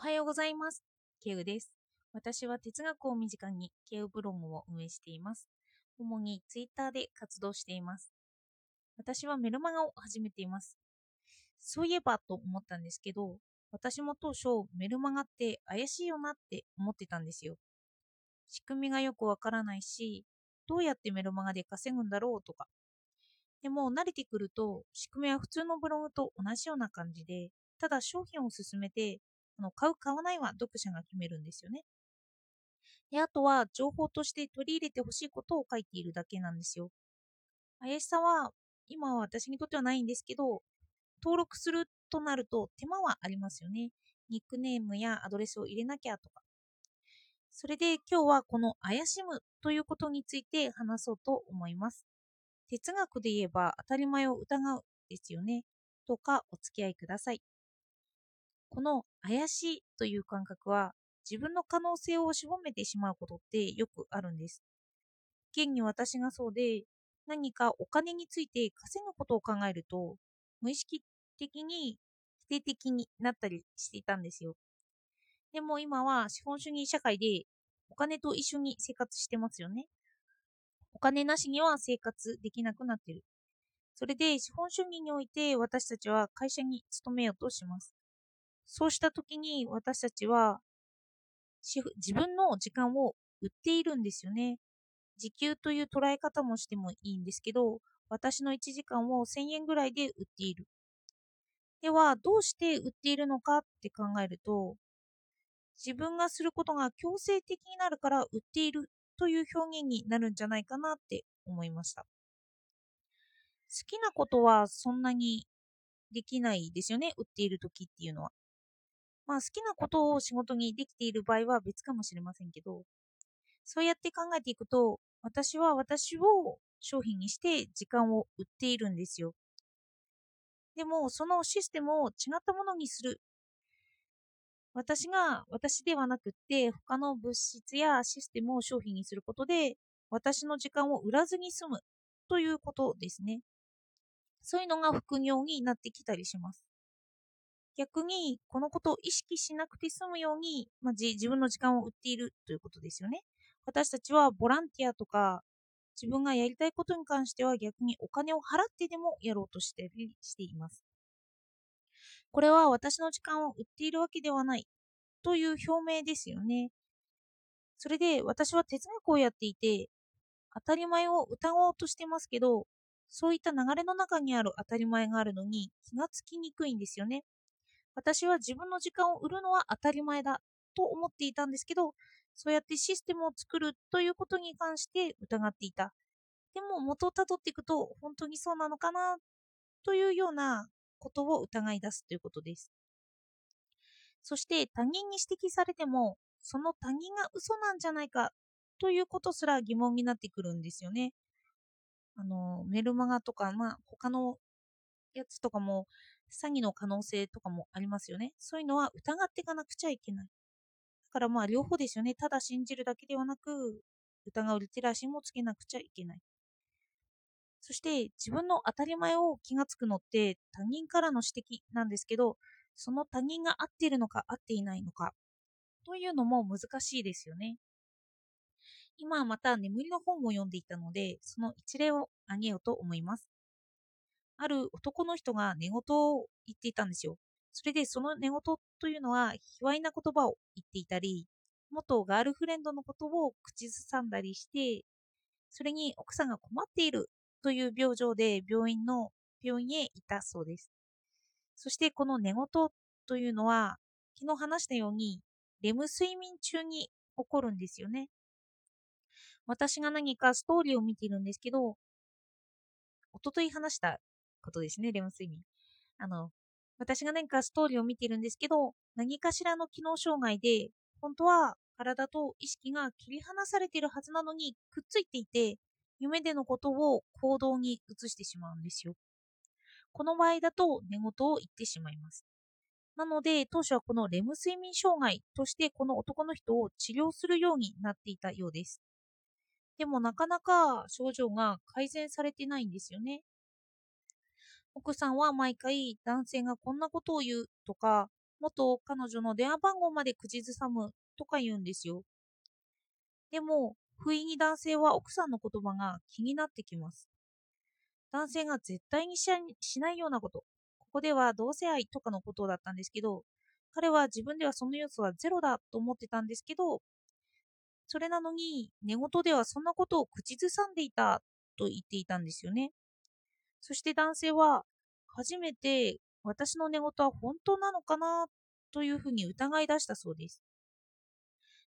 おはようございます。ケウです。私は哲学を身近にケウブログを運営しています。主にツイッターで活動しています。私はメルマガを始めています。そういえばと思ったんですけど、私も当初メルマガって怪しいよなって思ってたんですよ。仕組みがよくわからないし、どうやってメルマガで稼ぐんだろうとか。でも慣れてくると仕組みは普通のブログと同じような感じで、ただ商品を勧めてあの買う買わないは読者が決めるんですよね。で、あとは情報として取り入れてほしいことを書いているだけなんですよ。怪しさは今は私にとってはないんですけど、登録するとなると手間はありますよね。ニックネームやアドレスを入れなきゃとか。それで今日はこの怪しむということについて話そうと思います。哲学で言えば当たり前を疑うですよね。どうかお付き合いください。この怪しいという感覚は自分の可能性を絞めてしまうことってよくあるんです。現に私がそうで何かお金について稼ぐことを考えると無意識的に否定的になったりしていたんですよ。でも今は資本主義社会でお金と一緒に生活してますよね。お金なしには生活できなくなってる。それで資本主義において私たちは会社に勤めようとします。そうした時に私たちは自分の時間を売っているんですよね。時給という捉え方もしてもいいんですけど、私の1時間を1000円ぐらいで売っている。では、どうして売っているのかって考えると、自分がすることが強制的になるから売っているという表現になるんじゃないかなって思いました。好きなことはそんなにできないですよね、売っている時っていうのは。まあ好きなことを仕事にできている場合は別かもしれませんけど、そうやって考えていくと、私は私を商品にして時間を売っているんですよ。でも、そのシステムを違ったものにする。私が私ではなくって他の物質やシステムを商品にすることで私の時間を売らずに済むということですね。そういうのが副業になってきたりします。逆にこのことを意識しなくて済むように、まあ、自分の時間を売っているということですよね。私たちはボランティアとか自分がやりたいことに関しては逆にお金を払ってでもやろうとしてしています。これは私の時間を売っているわけではないという表明ですよね。それで私は哲学をやっていて当たり前を疑おうとしてますけどそういった流れの中にある当たり前があるのに気がつきにくいんですよね。私は自分の時間を売るのは当たり前だと思っていたんですけどそうやってシステムを作るということに関して疑っていた。でも元をたどっていくと本当にそうなのかなというようなことを疑い出すということです。そして他人に指摘されてもその他人が嘘なんじゃないかということすら疑問になってくるんですよね。あのメルマガとか、まあ、他のやつとかも詐欺の可能性とかもありますよね。そういうのは疑っていかなくちゃいけない。だからまあ両方ですよね。ただ信じるだけではなく疑うリテラシーもつけなくちゃいけない。そして自分の当たり前を気がつくのって他人からの指摘なんですけど、その他人が合っているのか合っていないのかというのも難しいですよね。今はまた眠りの本を読んでいたので、その一例を挙げようと思います。ある男の人が寝言を言っていたんですよ。それでその寝言というのは、卑猥な言葉を言っていたり、元ガールフレンドのことを口ずさんだりして、それに奥さんが困っているという病状で病院の病院へ行ったそうです。そしてこの寝言というのは、昨日話したように、レム睡眠中に起こるんですよね。私が何かストーリーを見ているんですけど、おととい話したことですね、レム睡眠。あの、私が何かストーリーを見てるんですけど、何かしらの機能障害で、本当は体と意識が切り離されているはずなのにくっついていて、夢でのことを行動に移してしまうんですよ。この場合だと寝言を言ってしまいます。なので、当初はこのレム睡眠障害としてこの男の人を治療するようになっていたようです。でもなかなか症状が改善されてないんですよね。奥さんは毎回男性がこんなことを言うとか、元彼女の電話番号まで口ずさむとか言うんですよ。でも、不意に男性は奥さんの言葉が気になってきます。男性が絶対にしないようなこと。ここでは同性愛とかのことだったんですけど、彼は自分ではその要素はゼロだと思ってたんですけど、それなのに寝言ではそんなことを口ずさんでいたと言っていたんですよね。そして男性は初めて私の寝言は本当なのかなというふうに疑い出したそうです。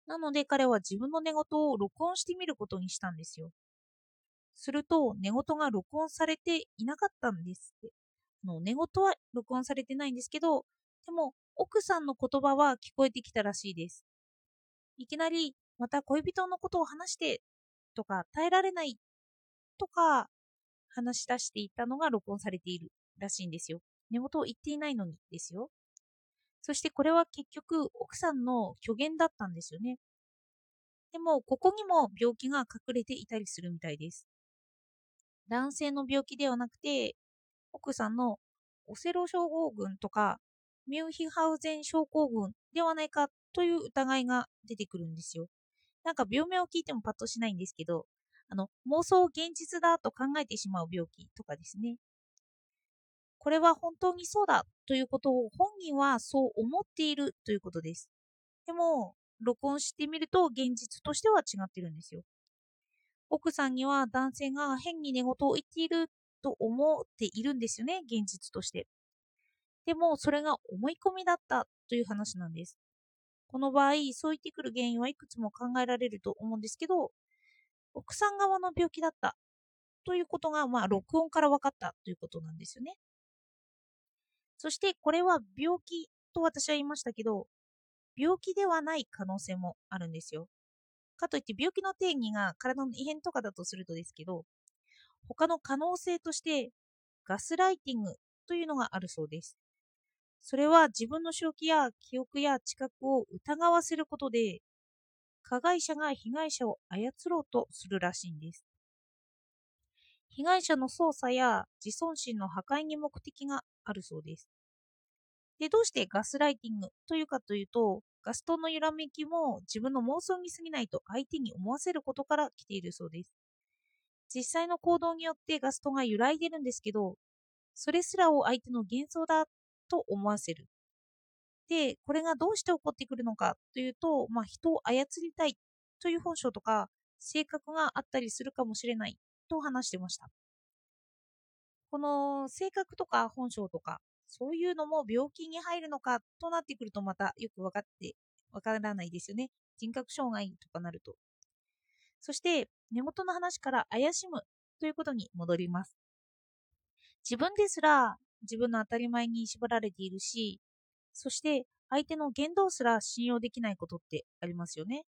なので彼は自分の寝言を録音してみることにしたんですよ。すると寝言が録音されていなかったんですって。の寝言は録音されてないんですけど、でも奥さんの言葉は聞こえてきたらしいです。いきなりまた恋人のことを話してとか耐えられないとか話し出していたのが録音されているらしいんですよ。寝言を言っていないのにですよ。そしてこれは結局奥さんの虚言だったんですよね。でもここにも病気が隠れていたりするみたいです。男性の病気ではなくて奥さんのオセロ症候群とかミュンヒハウゼン症候群ではないかという疑いが出てくるんですよ。なんか病名を聞いてもパッとしないんですけど、あの妄想を現実だと考えてしまう病気とかですね。これは本当にそうだということを本人はそう思っているということです。でも、録音してみると現実としては違ってるんですよ。奥さんには男性が変に寝言を言っていると思っているんですよね、現実として。でも、それが思い込みだったという話なんです。この場合、そう言ってくる原因はいくつも考えられると思うんですけど、奥さん側の病気だったということが、まあ、録音から分かったということなんですよね。そしてこれは病気と私は言いましたけど、病気ではない可能性もあるんですよ。かといって病気の定義が体の異変とかだとするとですけど、他の可能性としてガスライティングというのがあるそうです。それは自分の正気や記憶や知覚を疑わせることで、加害者が被害者を操ろうとするらしいんです。被害者の操作や自尊心の破壊に目的があるそうです。で、どうしてガスライティングというかというと、ガストの揺らめきも自分の妄想に過ぎないと相手に思わせることから来ているそうです。実際の行動によってガストが揺らいでるんですけど、それすらを相手の幻想だと思わせる。で、これがどうして起こってくるのかというと、まあ、人を操りたいという本性とか、性格があったりするかもしれないと話してました。この性格とか本性とか、そういうのも病気に入るのかとなってくるとまたよく分かって、わからないですよね。人格障害とかなると。そして、根元の話から怪しむということに戻ります。自分ですら自分の当たり前に縛られているし、そして相手の言動すら信用できないことってありますよね。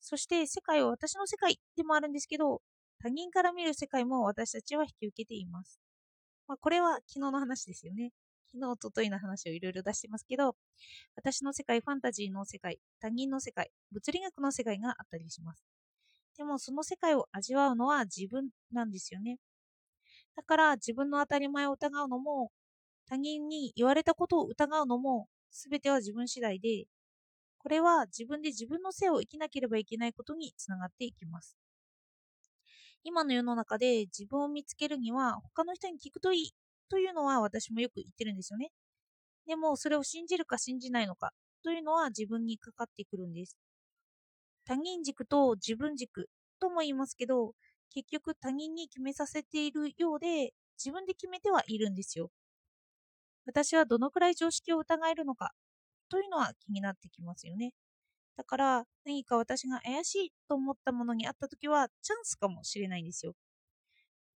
そして世界は私の世界でもあるんですけど、他人から見る世界も私たちは引き受けています。まあ、これは昨日の話ですよね。昨日、おとといの話をいろいろ出してますけど、私の世界、ファンタジーの世界、他人の世界、物理学の世界があったりします。でも、その世界を味わうのは自分なんですよね。だから自分の当たり前を疑うのも、他人に言われたことを疑うのも、すべては自分次第で、これは自分で自分の性を生きなければいけないことにつながっていきます。今の世の中で自分を見つけるには他の人に聞くといいというのは私もよく言ってるんですよね。でもそれを信じるか信じないのかというのは自分にかかってくるんです。他人軸と自分軸とも言いますけど、結局他人に決めさせているようで自分で決めてはいるんですよ。私はどのくらい常識を疑えるのかというのは気になってきますよね。だから何か私が怪しいと思ったものにあった時はチャンスかもしれないんですよ。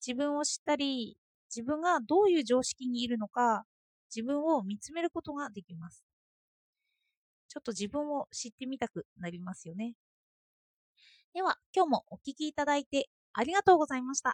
自分を知ったり、自分がどういう常識にいるのか、自分を見つめることができます。ちょっと自分を知ってみたくなりますよね。では、今日もお聴きいただいてありがとうございました。